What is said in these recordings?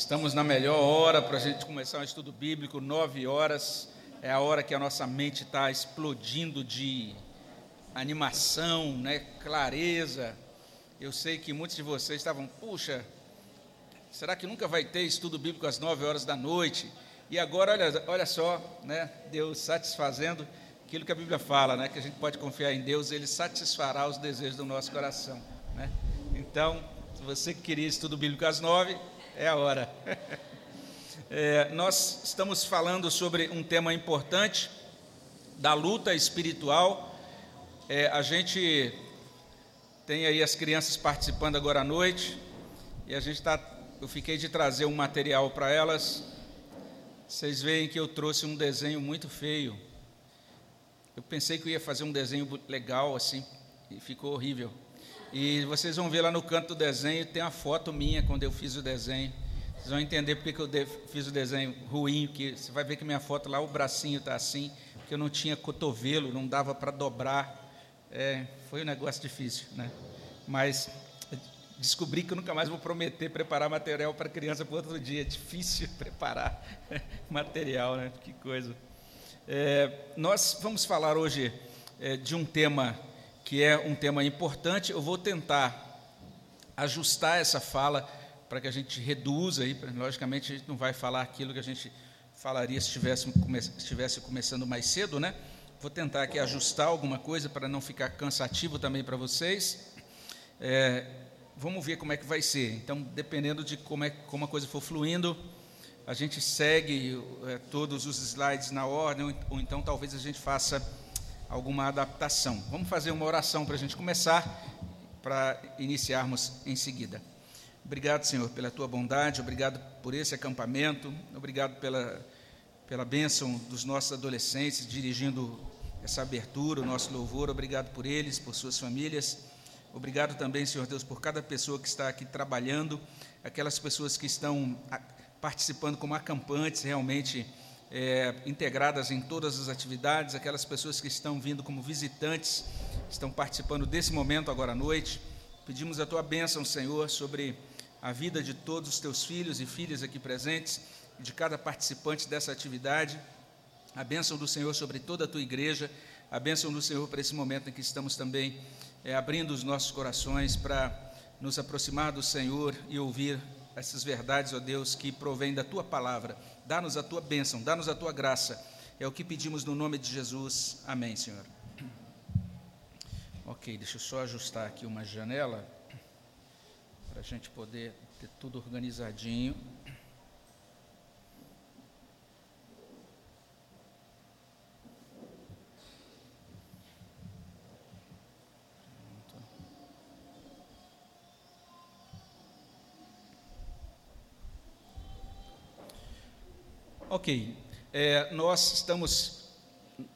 Estamos na melhor hora para a gente começar um estudo bíblico, nove horas. É a hora que a nossa mente está explodindo de animação, né, clareza. Eu sei que muitos de vocês estavam, puxa, será que nunca vai ter estudo bíblico às nove horas da noite? E agora, olha, olha só, né, Deus satisfazendo aquilo que a Bíblia fala, né, que a gente pode confiar em Deus, Ele satisfará os desejos do nosso coração. Né? Então, se você queria estudo bíblico às nove, é a hora. É, nós estamos falando sobre um tema importante da luta espiritual. É, a gente tem aí as crianças participando agora à noite e a gente está. Eu fiquei de trazer um material para elas. Vocês veem que eu trouxe um desenho muito feio. Eu pensei que eu ia fazer um desenho legal assim e ficou horrível. E vocês vão ver lá no canto do desenho, tem a foto minha quando eu fiz o desenho. Vocês vão entender porque que eu fiz o desenho ruim, que você vai ver que minha foto lá, o bracinho está assim, porque eu não tinha cotovelo, não dava para dobrar. É, foi um negócio difícil, né? Mas descobri que eu nunca mais vou prometer preparar material para criança para outro dia. É difícil preparar material, né? Que coisa. É, nós vamos falar hoje é, de um tema que é um tema importante. Eu vou tentar ajustar essa fala para que a gente reduza aí, logicamente a gente não vai falar aquilo que a gente falaria se estivesse, estivesse começando mais cedo, né? Vou tentar aqui ajustar alguma coisa para não ficar cansativo também para vocês. É, vamos ver como é que vai ser. Então, dependendo de como, é, como a coisa for fluindo, a gente segue é, todos os slides na ordem, ou, ou então talvez a gente faça alguma adaptação. Vamos fazer uma oração para a gente começar, para iniciarmos em seguida. Obrigado, Senhor, pela tua bondade, obrigado por esse acampamento, obrigado pela, pela bênção dos nossos adolescentes dirigindo essa abertura, o nosso louvor, obrigado por eles, por suas famílias. Obrigado também, Senhor Deus, por cada pessoa que está aqui trabalhando, aquelas pessoas que estão participando como acampantes, realmente é, integradas em todas as atividades, aquelas pessoas que estão vindo como visitantes, estão participando desse momento agora à noite. Pedimos a tua bênção, Senhor, sobre a vida de todos os teus filhos e filhas aqui presentes, de cada participante dessa atividade. A bênção do Senhor sobre toda a tua igreja, a bênção do Senhor para esse momento em que estamos também é, abrindo os nossos corações para nos aproximar do Senhor e ouvir essas verdades, ó Deus, que provêm da tua palavra. Dá-nos a tua bênção, dá-nos a tua graça. É o que pedimos no nome de Jesus. Amém, Senhor. Ok, deixa eu só ajustar aqui uma janela para a gente poder ter tudo organizadinho. Ok, é, nós estamos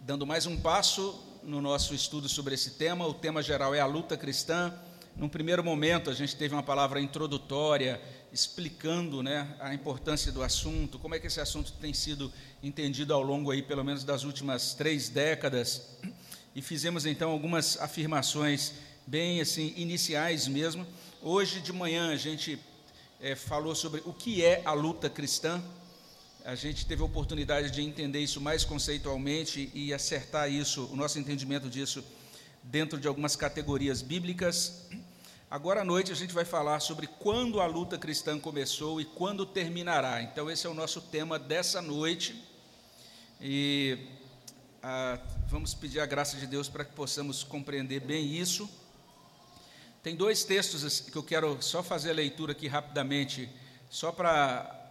dando mais um passo no nosso estudo sobre esse tema. O tema geral é a luta cristã. Num primeiro momento, a gente teve uma palavra introdutória explicando né, a importância do assunto, como é que esse assunto tem sido entendido ao longo aí, pelo menos das últimas três décadas, e fizemos então algumas afirmações bem assim iniciais mesmo. Hoje de manhã a gente é, falou sobre o que é a luta cristã, a gente teve a oportunidade de entender isso mais conceitualmente e acertar isso, o nosso entendimento disso, dentro de algumas categorias bíblicas. Agora à noite a gente vai falar sobre quando a luta cristã começou e quando terminará. Então, esse é o nosso tema dessa noite. E ah, vamos pedir a graça de Deus para que possamos compreender bem isso. Tem dois textos que eu quero só fazer a leitura aqui rapidamente, só para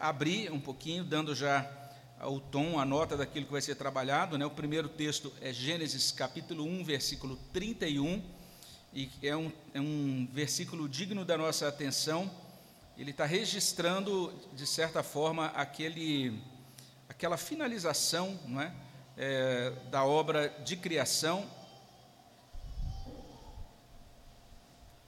abrir um pouquinho, dando já o tom, a nota daquilo que vai ser trabalhado. Né? O primeiro texto é Gênesis capítulo 1, versículo 31, e é um, é um versículo digno da nossa atenção. Ele está registrando, de certa forma, aquele, aquela finalização não é? é da obra de criação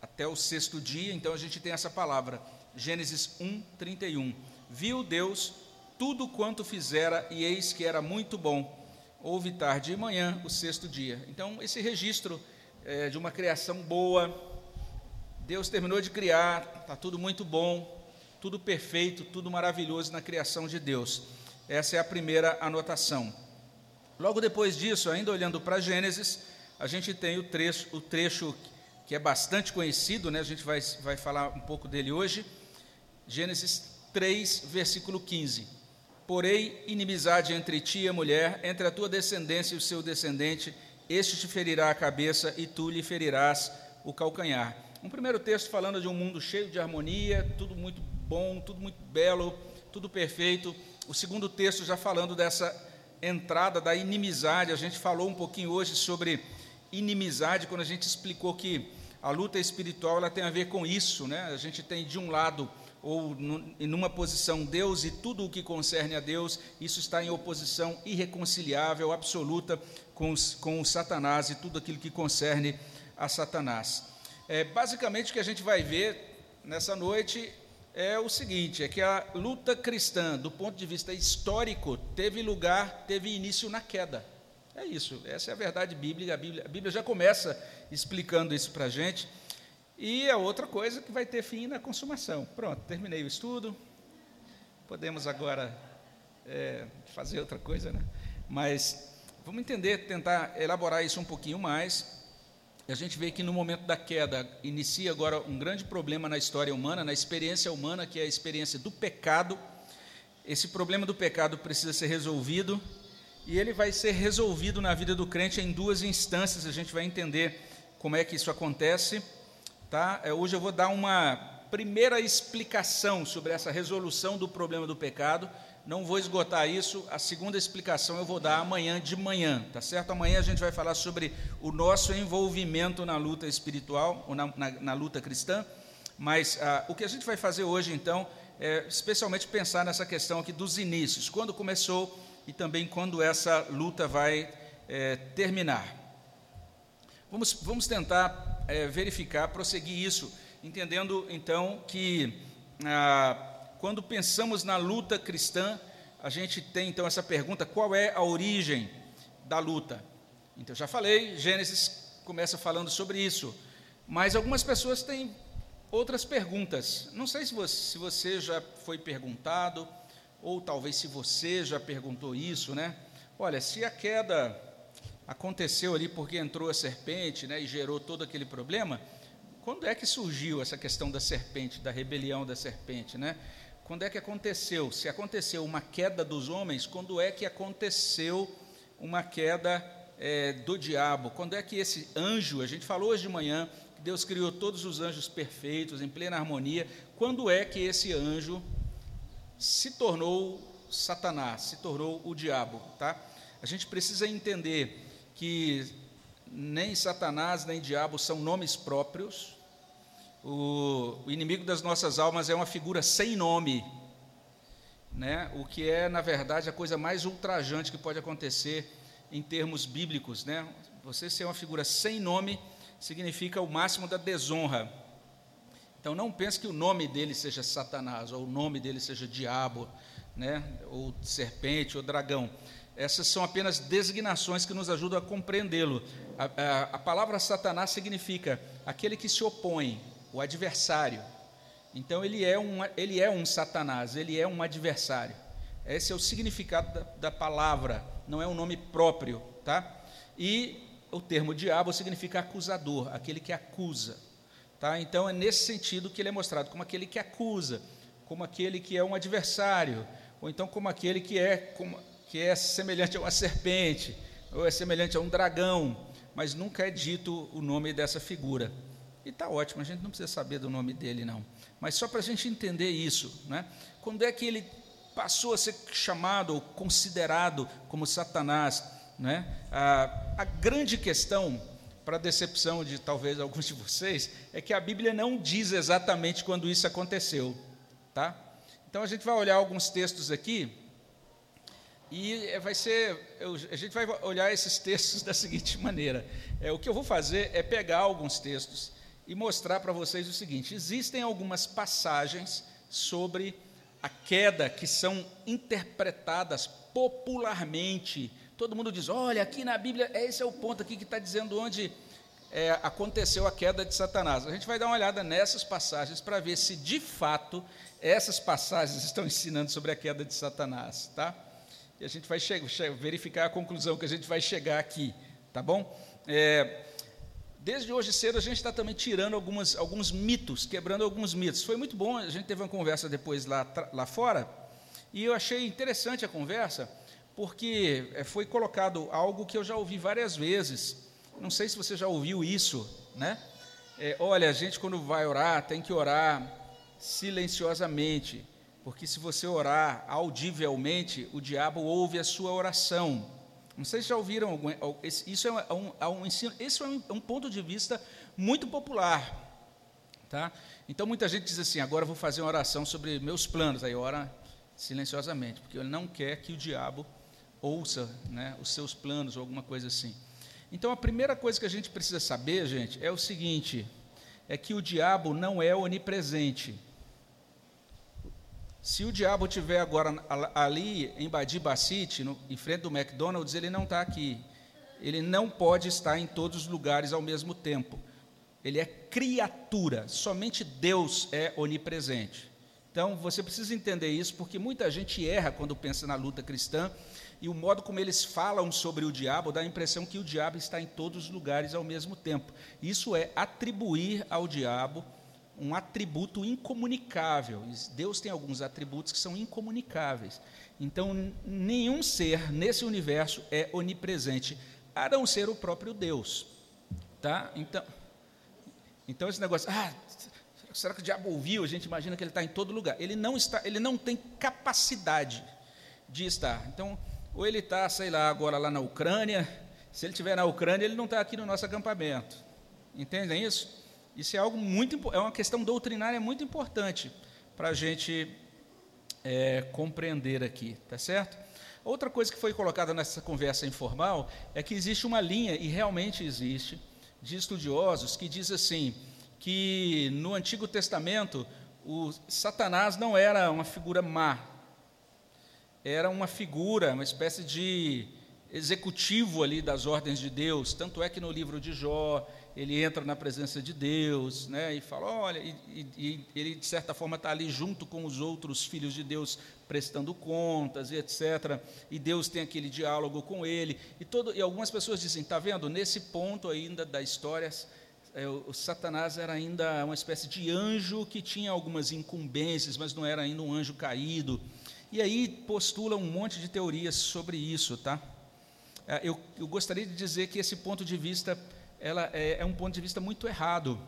até o sexto dia. Então a gente tem essa palavra Gênesis 1, 31. Viu Deus tudo quanto fizera, e eis que era muito bom. Houve tarde e manhã, o sexto dia. Então, esse registro é, de uma criação boa, Deus terminou de criar, está tudo muito bom, tudo perfeito, tudo maravilhoso na criação de Deus. Essa é a primeira anotação. Logo depois disso, ainda olhando para Gênesis, a gente tem o trecho, o trecho que é bastante conhecido, né? a gente vai, vai falar um pouco dele hoje. Gênesis 3, versículo 15. Porém, inimizade entre ti e a mulher, entre a tua descendência e o seu descendente, este te ferirá a cabeça e tu lhe ferirás o calcanhar. Um primeiro texto falando de um mundo cheio de harmonia, tudo muito bom, tudo muito belo, tudo perfeito. O segundo texto já falando dessa entrada da inimizade. A gente falou um pouquinho hoje sobre inimizade quando a gente explicou que a luta espiritual ela tem a ver com isso, né? A gente tem de um lado ou numa posição Deus e tudo o que concerne a Deus, isso está em oposição irreconciliável, absoluta com, os, com o Satanás e tudo aquilo que concerne a Satanás. É, basicamente, o que a gente vai ver nessa noite é o seguinte: é que a luta cristã, do ponto de vista histórico, teve lugar, teve início na queda. É isso, essa é a verdade bíblica. A Bíblia, a Bíblia já começa explicando isso para a gente. E a outra coisa que vai ter fim na consumação. Pronto, terminei o estudo. Podemos agora é, fazer outra coisa, né? Mas vamos entender, tentar elaborar isso um pouquinho mais. A gente vê que no momento da queda inicia agora um grande problema na história humana, na experiência humana, que é a experiência do pecado. Esse problema do pecado precisa ser resolvido e ele vai ser resolvido na vida do crente em duas instâncias. A gente vai entender como é que isso acontece. Tá? É, hoje eu vou dar uma primeira explicação sobre essa resolução do problema do pecado. Não vou esgotar isso. A segunda explicação eu vou dar amanhã de manhã, tá certo? Amanhã a gente vai falar sobre o nosso envolvimento na luta espiritual, ou na, na, na luta cristã. Mas ah, o que a gente vai fazer hoje, então, é especialmente pensar nessa questão aqui dos inícios, quando começou e também quando essa luta vai é, terminar. Vamos, vamos tentar é, verificar, prosseguir isso, entendendo então que ah, quando pensamos na luta cristã, a gente tem então essa pergunta: qual é a origem da luta? Então, já falei, Gênesis começa falando sobre isso, mas algumas pessoas têm outras perguntas. Não sei se você, se você já foi perguntado, ou talvez se você já perguntou isso, né? Olha, se a queda aconteceu ali porque entrou a serpente né, e gerou todo aquele problema, quando é que surgiu essa questão da serpente, da rebelião da serpente? Né? Quando é que aconteceu? Se aconteceu uma queda dos homens, quando é que aconteceu uma queda é, do diabo? Quando é que esse anjo, a gente falou hoje de manhã, que Deus criou todos os anjos perfeitos, em plena harmonia, quando é que esse anjo se tornou Satanás, se tornou o diabo? Tá? A gente precisa entender que nem Satanás nem diabo são nomes próprios. O, o, inimigo das nossas almas é uma figura sem nome, né? O que é, na verdade, a coisa mais ultrajante que pode acontecer em termos bíblicos, né? Você ser uma figura sem nome significa o máximo da desonra. Então não pense que o nome dele seja Satanás ou o nome dele seja diabo, né? Ou serpente ou dragão. Essas são apenas designações que nos ajudam a compreendê-lo. A, a, a, palavra Satanás significa aquele que se opõe, o adversário. Então ele é um, ele é um Satanás, ele é um adversário. Esse é o significado da, da palavra, não é um nome próprio, tá? E o termo diabo significa acusador, aquele que acusa, tá? Então é nesse sentido que ele é mostrado como aquele que acusa, como aquele que é um adversário, ou então como aquele que é como, que é semelhante a uma serpente, ou é semelhante a um dragão, mas nunca é dito o nome dessa figura. E está ótimo, a gente não precisa saber do nome dele, não. Mas só para a gente entender isso, né? quando é que ele passou a ser chamado ou considerado como Satanás? Né? A, a grande questão, para a decepção de talvez alguns de vocês, é que a Bíblia não diz exatamente quando isso aconteceu. Tá? Então a gente vai olhar alguns textos aqui e é, vai ser, a gente vai olhar esses textos da seguinte maneira: é, o que eu vou fazer é pegar alguns textos e mostrar para vocês o seguinte: existem algumas passagens sobre a queda que são interpretadas popularmente. Todo mundo diz: olha, aqui na Bíblia, esse é o ponto aqui que está dizendo onde é, aconteceu a queda de Satanás. A gente vai dar uma olhada nessas passagens para ver se de fato essas passagens estão ensinando sobre a queda de Satanás, tá? E a gente vai verificar a conclusão que a gente vai chegar aqui, tá bom? É, desde hoje cedo a gente está também tirando algumas, alguns mitos, quebrando alguns mitos. Foi muito bom, a gente teve uma conversa depois lá, lá fora, e eu achei interessante a conversa, porque é, foi colocado algo que eu já ouvi várias vezes. Não sei se você já ouviu isso, né? É, olha, a gente quando vai orar tem que orar silenciosamente, porque se você orar audivelmente, o diabo ouve a sua oração. Não sei se já ouviram algum, isso é um, é um ensino, esse é um, é um ponto de vista muito popular, tá? Então muita gente diz assim: agora vou fazer uma oração sobre meus planos. Aí ora silenciosamente, porque ele não quer que o diabo ouça né, os seus planos ou alguma coisa assim. Então a primeira coisa que a gente precisa saber, gente, é o seguinte: é que o diabo não é onipresente. Se o diabo estiver agora ali em Badiba City, no, em frente do McDonald's, ele não está aqui. Ele não pode estar em todos os lugares ao mesmo tempo. Ele é criatura. Somente Deus é onipresente. Então, você precisa entender isso, porque muita gente erra quando pensa na luta cristã, e o modo como eles falam sobre o diabo dá a impressão que o diabo está em todos os lugares ao mesmo tempo. Isso é atribuir ao diabo um atributo incomunicável. Deus tem alguns atributos que são incomunicáveis. Então, nenhum ser nesse universo é onipresente, a não ser o próprio Deus. Tá? Então, então esse negócio, ah, será que o diabo ouviu? A gente imagina que ele está em todo lugar. Ele não está, ele não tem capacidade de estar. Então, ou ele está, sei lá, agora lá na Ucrânia. Se ele estiver na Ucrânia, ele não está aqui no nosso acampamento. Entendem isso? Isso é algo muito, é uma questão doutrinária muito importante para a gente é, compreender aqui, tá certo? Outra coisa que foi colocada nessa conversa informal é que existe uma linha, e realmente existe, de estudiosos que diz assim: que no Antigo Testamento o Satanás não era uma figura má, era uma figura, uma espécie de executivo ali das ordens de Deus. Tanto é que no livro de Jó ele entra na presença de Deus, né, e fala, olha, e, e, e ele de certa forma está ali junto com os outros filhos de Deus prestando contas e etc. E Deus tem aquele diálogo com ele. E, todo, e algumas pessoas dizem, está vendo? Nesse ponto ainda da história é, o, o Satanás era ainda uma espécie de anjo que tinha algumas incumbências, mas não era ainda um anjo caído. E aí postula um monte de teorias sobre isso, tá? É, eu, eu gostaria de dizer que esse ponto de vista ela é, é um ponto de vista muito errado,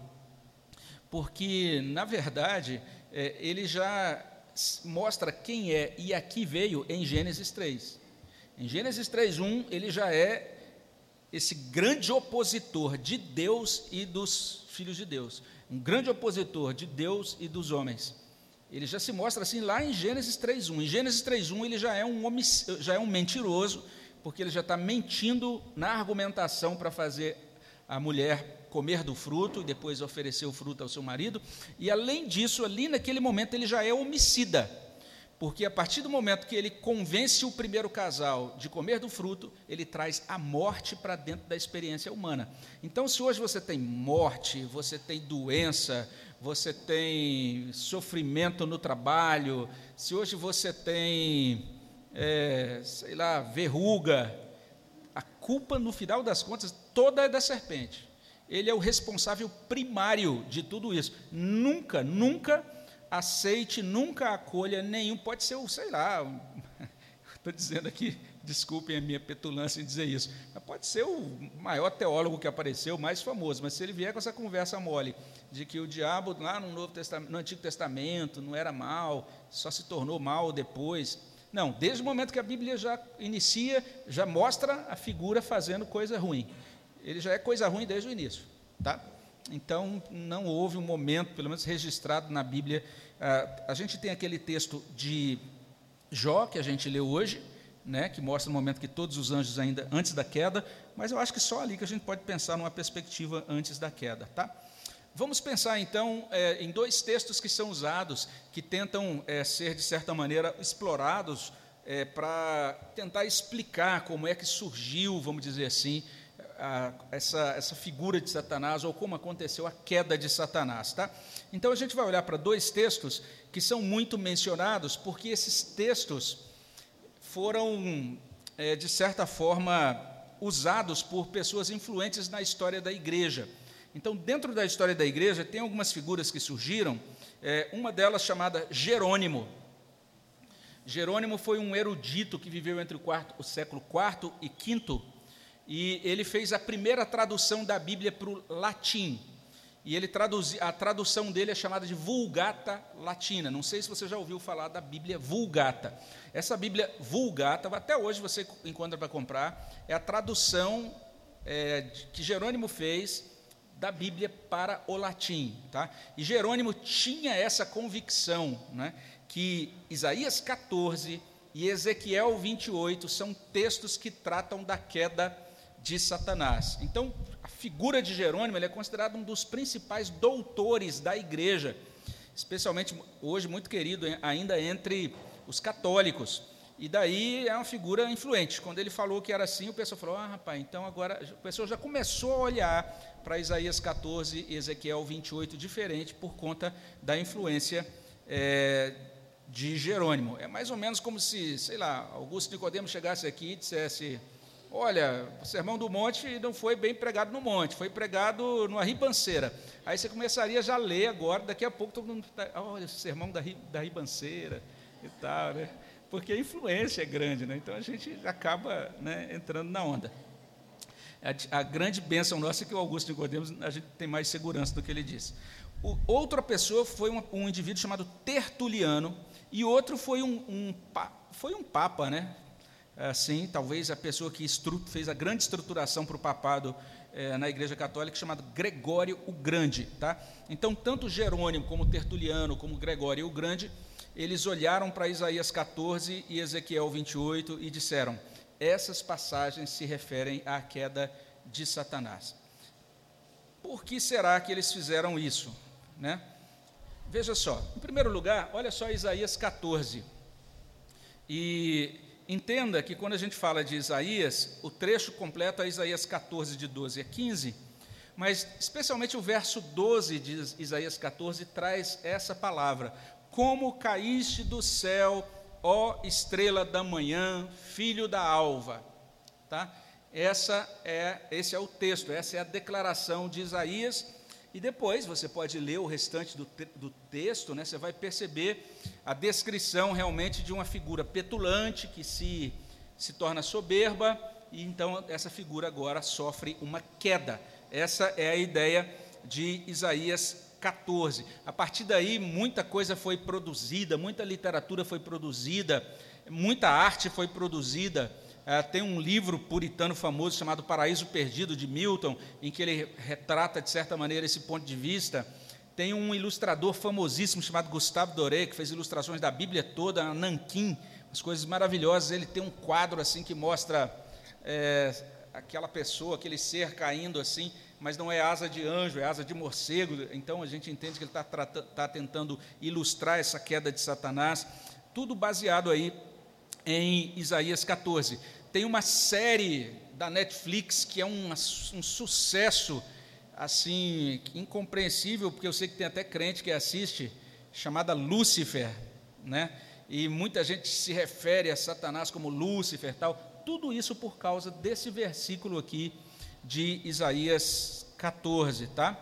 porque na verdade é, ele já mostra quem é e aqui veio em Gênesis 3. Em Gênesis 3:1 ele já é esse grande opositor de Deus e dos filhos de Deus, um grande opositor de Deus e dos homens. Ele já se mostra assim lá em Gênesis 3:1. Em Gênesis 3:1 ele já é um já é um mentiroso, porque ele já está mentindo na argumentação para fazer a mulher comer do fruto e depois oferecer o fruto ao seu marido. E além disso, ali naquele momento ele já é homicida porque a partir do momento que ele convence o primeiro casal de comer do fruto, ele traz a morte para dentro da experiência humana. Então, se hoje você tem morte, você tem doença, você tem sofrimento no trabalho, se hoje você tem, é, sei lá, verruga, culpa, no final das contas, toda é da serpente. Ele é o responsável primário de tudo isso. Nunca, nunca aceite, nunca acolha nenhum, pode ser o, sei lá, estou dizendo aqui, desculpem a minha petulância em dizer isso, mas pode ser o maior teólogo que apareceu, mais famoso, mas se ele vier com essa conversa mole, de que o diabo lá no, Novo Testamento, no Antigo Testamento não era mal, só se tornou mal depois, não, desde o momento que a Bíblia já inicia, já mostra a figura fazendo coisa ruim, ele já é coisa ruim desde o início, tá? Então, não houve um momento, pelo menos registrado na Bíblia. Ah, a gente tem aquele texto de Jó, que a gente leu hoje, né, que mostra o momento que todos os anjos ainda antes da queda, mas eu acho que só ali que a gente pode pensar numa perspectiva antes da queda, tá? Vamos pensar então é, em dois textos que são usados, que tentam é, ser de certa maneira explorados é, para tentar explicar como é que surgiu, vamos dizer assim, a, essa, essa figura de Satanás ou como aconteceu a queda de Satanás. Tá? Então a gente vai olhar para dois textos que são muito mencionados, porque esses textos foram, é, de certa forma, usados por pessoas influentes na história da igreja. Então, dentro da história da igreja, tem algumas figuras que surgiram, é, uma delas chamada Jerônimo. Jerônimo foi um erudito que viveu entre o, quarto, o século IV e V, e ele fez a primeira tradução da Bíblia para o latim. E ele traduzi, a tradução dele é chamada de Vulgata Latina. Não sei se você já ouviu falar da Bíblia Vulgata. Essa Bíblia Vulgata, até hoje você encontra para comprar, é a tradução é, que Jerônimo fez da Bíblia para o latim. Tá? E Jerônimo tinha essa convicção né, que Isaías 14 e Ezequiel 28 são textos que tratam da queda de Satanás. Então, a figura de Jerônimo é considerado um dos principais doutores da igreja, especialmente hoje muito querido ainda entre os católicos. E daí é uma figura influente. Quando ele falou que era assim, o pessoal falou: ah, rapaz, então agora. O pessoal já começou a olhar para Isaías 14 e Ezequiel 28 diferente por conta da influência é, de Jerônimo. É mais ou menos como se, sei lá, Augusto Nicodemo chegasse aqui e dissesse: Olha, o sermão do monte não foi bem pregado no monte, foi pregado numa ribanceira. Aí você começaria já a ler agora, daqui a pouco todo mundo está, olha, o sermão da, da ribanceira e tal, né? Porque a influência é grande, né? Então a gente acaba né, entrando na onda. A, a, grande bênção nossa é que o Augusto Nicodemos, a gente tem mais segurança do que ele disse. O, outra pessoa foi um, um, indivíduo chamado Tertuliano, e outro foi um, um, foi um papa, né? assim, talvez a pessoa que fez a grande estruturação para o papado é, na Igreja Católica, chamado Gregório o Grande. Tá? Então, tanto Jerônimo, como Tertuliano, como Gregório o Grande, eles olharam para Isaías 14 e Ezequiel 28 e disseram: essas passagens se referem à queda de Satanás. Por que será que eles fizeram isso? Né? Veja só, em primeiro lugar, olha só Isaías 14. E Entenda que quando a gente fala de Isaías, o trecho completo é Isaías 14, de 12 a 15, mas especialmente o verso 12 de Isaías 14 traz essa palavra: Como caíste do céu, ó estrela da manhã, filho da alva. Tá? Essa é, esse é o texto, essa é a declaração de Isaías e depois você pode ler o restante do, te do texto, né, você vai perceber a descrição realmente de uma figura petulante que se, se torna soberba, e então essa figura agora sofre uma queda. Essa é a ideia de Isaías 14. A partir daí, muita coisa foi produzida, muita literatura foi produzida, muita arte foi produzida é, tem um livro puritano famoso chamado Paraíso Perdido, de Milton, em que ele retrata, de certa maneira, esse ponto de vista. Tem um ilustrador famosíssimo chamado Gustavo Doré, que fez ilustrações da Bíblia toda, Nanquim, as coisas maravilhosas. Ele tem um quadro assim que mostra é, aquela pessoa, aquele ser caindo assim, mas não é asa de anjo, é asa de morcego. Então a gente entende que ele está tá tentando ilustrar essa queda de Satanás. Tudo baseado aí em Isaías 14. Tem uma série da Netflix que é um, um sucesso assim incompreensível, porque eu sei que tem até crente que assiste, chamada Lúcifer, né? E muita gente se refere a Satanás como Lúcifer, tal. Tudo isso por causa desse versículo aqui de Isaías 14, tá?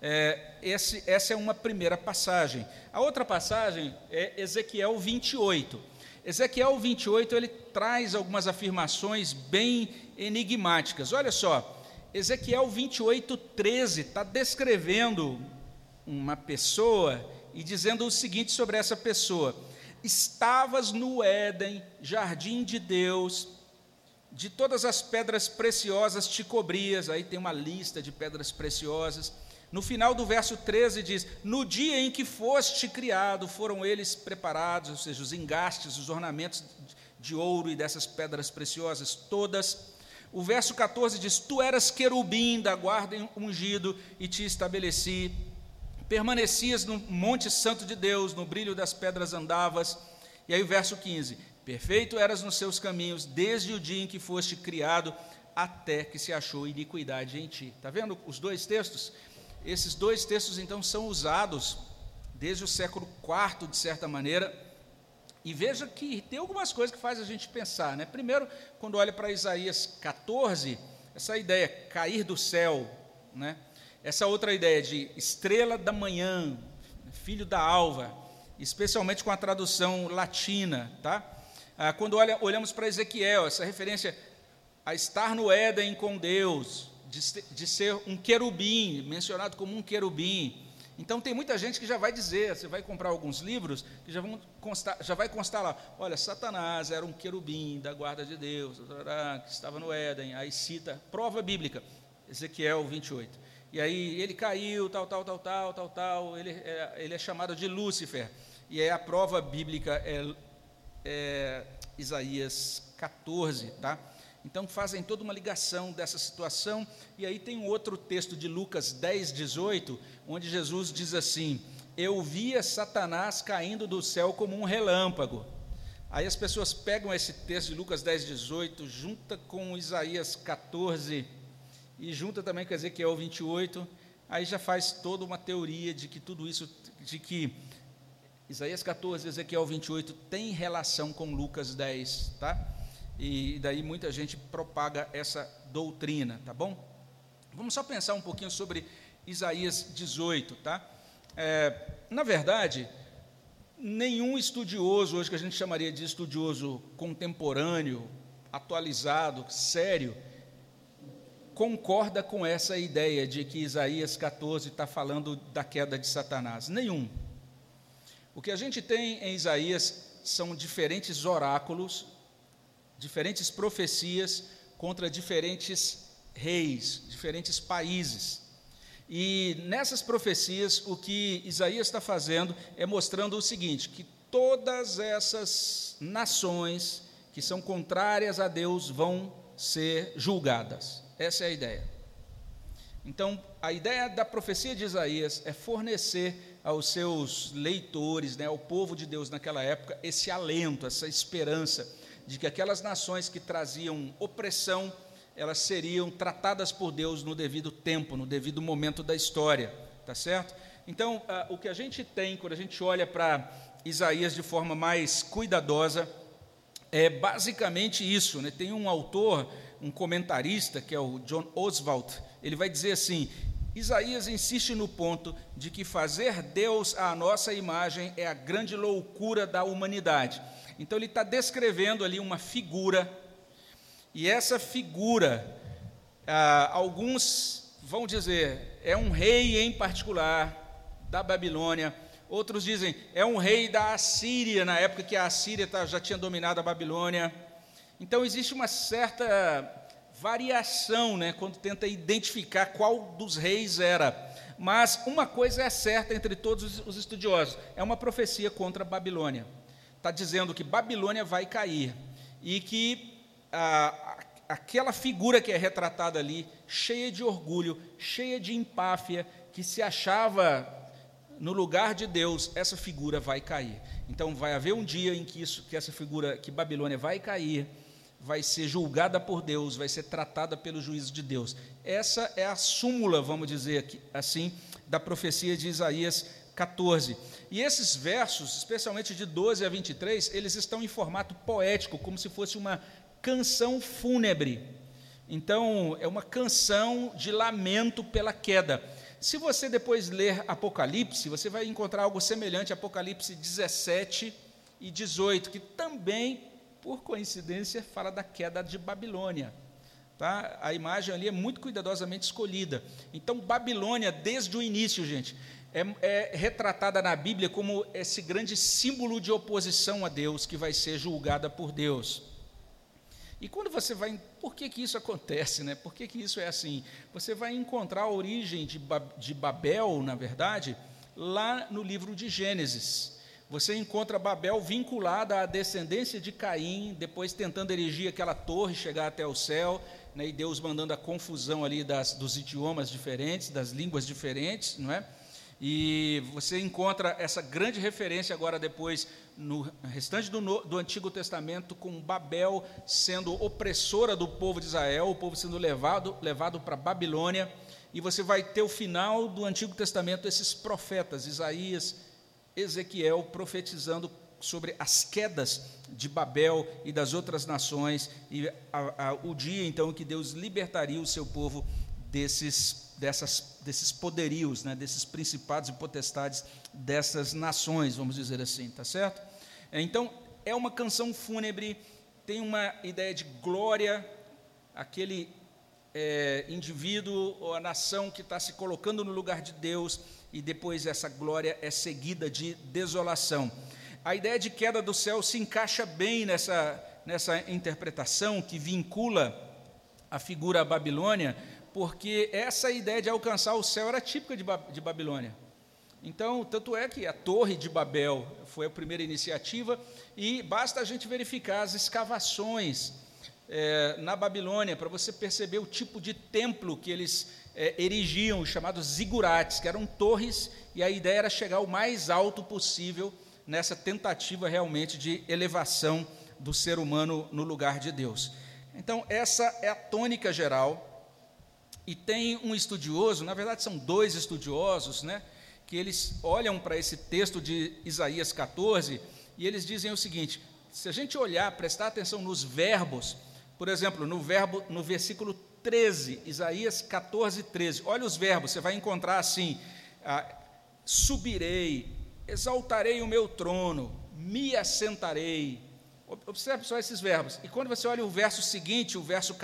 É, esse, essa é uma primeira passagem. A outra passagem é Ezequiel 28. Ezequiel 28 ele traz algumas afirmações bem enigmáticas. Olha só, Ezequiel 28, 13 está descrevendo uma pessoa e dizendo o seguinte sobre essa pessoa: Estavas no Éden, jardim de Deus, de todas as pedras preciosas te cobrias. Aí tem uma lista de pedras preciosas. No final do verso 13 diz: No dia em que foste criado, foram eles preparados, ou seja, os engastes, os ornamentos de ouro e dessas pedras preciosas, todas. O verso 14 diz: Tu eras querubim da guarda ungido e te estabeleci. Permanecias no monte santo de Deus, no brilho das pedras andavas. E aí o verso 15: Perfeito eras nos seus caminhos, desde o dia em que foste criado, até que se achou iniquidade em ti. Está vendo os dois textos? Esses dois textos, então, são usados desde o século IV, de certa maneira, e veja que tem algumas coisas que faz a gente pensar. Né? Primeiro, quando olha para Isaías 14, essa ideia, cair do céu, né? essa outra ideia de estrela da manhã, filho da alva, especialmente com a tradução latina. Tá? Ah, quando olha, olhamos para Ezequiel, essa referência a estar no Éden com Deus, de, de ser um querubim, mencionado como um querubim. Então tem muita gente que já vai dizer, você vai comprar alguns livros que já, vão constar, já vai constar lá, olha, Satanás era um querubim da guarda de Deus, que estava no Éden, aí cita, prova bíblica, Ezequiel 28. E aí ele caiu, tal, tal, tal, tal, tal, tal, ele é, ele é chamado de Lúcifer. E é a prova bíblica é, é Isaías 14, tá? Então fazem toda uma ligação dessa situação, e aí tem um outro texto de Lucas 10, 18, onde Jesus diz assim: Eu via Satanás caindo do céu como um relâmpago. Aí as pessoas pegam esse texto de Lucas 10, 18, junta com Isaías 14 e junta também com Ezequiel 28, aí já faz toda uma teoria de que tudo isso, de que Isaías 14 e Ezequiel 28 tem relação com Lucas 10, tá? e daí muita gente propaga essa doutrina, tá bom? Vamos só pensar um pouquinho sobre Isaías 18, tá? É, na verdade, nenhum estudioso, hoje que a gente chamaria de estudioso contemporâneo, atualizado, sério, concorda com essa ideia de que Isaías 14 está falando da queda de Satanás. Nenhum. O que a gente tem em Isaías são diferentes oráculos diferentes profecias contra diferentes reis, diferentes países. E nessas profecias, o que Isaías está fazendo é mostrando o seguinte: que todas essas nações que são contrárias a Deus vão ser julgadas. Essa é a ideia. Então, a ideia da profecia de Isaías é fornecer aos seus leitores, né, ao povo de Deus naquela época, esse alento, essa esperança de que aquelas nações que traziam opressão, elas seriam tratadas por Deus no devido tempo, no devido momento da história, tá certo? Então, ah, o que a gente tem quando a gente olha para Isaías de forma mais cuidadosa é basicamente isso, né? Tem um autor, um comentarista, que é o John Oswald, ele vai dizer assim: Isaías insiste no ponto de que fazer Deus à nossa imagem é a grande loucura da humanidade. Então ele está descrevendo ali uma figura, e essa figura, ah, alguns vão dizer, é um rei em particular da Babilônia, outros dizem, é um rei da Assíria, na época que a Assíria tá, já tinha dominado a Babilônia. Então existe uma certa variação, né, quando tenta identificar qual dos reis era. Mas uma coisa é certa entre todos os estudiosos: é uma profecia contra a Babilônia está dizendo que Babilônia vai cair e que ah, aquela figura que é retratada ali, cheia de orgulho, cheia de empáfia, que se achava no lugar de Deus, essa figura vai cair. Então vai haver um dia em que isso, que essa figura, que Babilônia vai cair, vai ser julgada por Deus, vai ser tratada pelo juízo de Deus. Essa é a súmula, vamos dizer assim, da profecia de Isaías 14. E esses versos, especialmente de 12 a 23, eles estão em formato poético, como se fosse uma canção fúnebre. Então, é uma canção de lamento pela queda. Se você depois ler Apocalipse, você vai encontrar algo semelhante a Apocalipse 17 e 18, que também, por coincidência, fala da queda de Babilônia. Tá? A imagem ali é muito cuidadosamente escolhida. Então, Babilônia, desde o início, gente, é, é, retratada na Bíblia como esse grande símbolo de oposição a Deus que vai ser julgada por Deus. E quando você vai. Por que, que isso acontece? Né? Por que, que isso é assim? Você vai encontrar a origem de, de Babel, na verdade, lá no livro de Gênesis. Você encontra Babel vinculada à descendência de Caim, depois tentando erigir aquela torre, chegar até o céu, né, e Deus mandando a confusão ali das, dos idiomas diferentes, das línguas diferentes, não é? E você encontra essa grande referência agora depois no restante do, do, Antigo Testamento com Babel sendo opressora do povo de Israel, o povo sendo levado, levado para Babilônia, e você vai ter o final do Antigo Testamento esses profetas, Isaías, Ezequiel, profetizando sobre as quedas de Babel e das outras nações, e a, a, o dia então que Deus libertaria o seu povo desses dessas, desses poderios, né, desses principados e potestades dessas nações, vamos dizer assim, tá certo? Então, é uma canção fúnebre, tem uma ideia de glória, aquele é, indivíduo ou a nação que está se colocando no lugar de Deus, e depois essa glória é seguida de desolação. A ideia de queda do céu se encaixa bem nessa, nessa interpretação que vincula a figura Babilônia porque essa ideia de alcançar o céu era típica de, de Babilônia. Então, tanto é que a Torre de Babel foi a primeira iniciativa, e basta a gente verificar as escavações é, na Babilônia para você perceber o tipo de templo que eles é, erigiam, os chamados zigurates, que eram torres, e a ideia era chegar o mais alto possível nessa tentativa realmente de elevação do ser humano no lugar de Deus. Então, essa é a tônica geral e tem um estudioso, na verdade são dois estudiosos, né, que eles olham para esse texto de Isaías 14 e eles dizem o seguinte: se a gente olhar, prestar atenção nos verbos, por exemplo, no verbo no versículo 13, Isaías 14, 13, olha os verbos, você vai encontrar assim: ah, subirei, exaltarei o meu trono, me assentarei. Observe só esses verbos. E quando você olha o verso seguinte, o verso